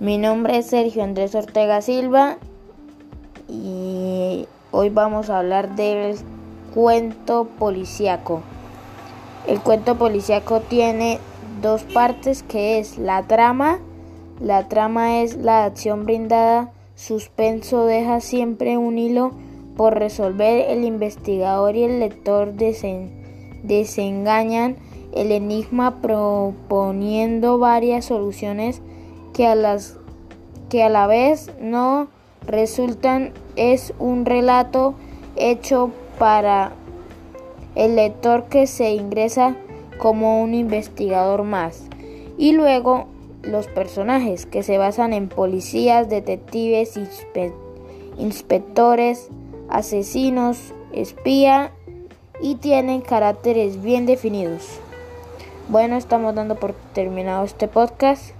Mi nombre es Sergio Andrés Ortega Silva y hoy vamos a hablar del cuento policíaco. El cuento policíaco tiene dos partes que es la trama. La trama es la acción brindada, suspenso deja siempre un hilo por resolver, el investigador y el lector desengañan el enigma proponiendo varias soluciones que a, las, que a la vez no resultan es un relato hecho para el lector que se ingresa como un investigador más. Y luego los personajes que se basan en policías, detectives, inspectores, asesinos, espía y tienen caracteres bien definidos. Bueno, estamos dando por terminado este podcast.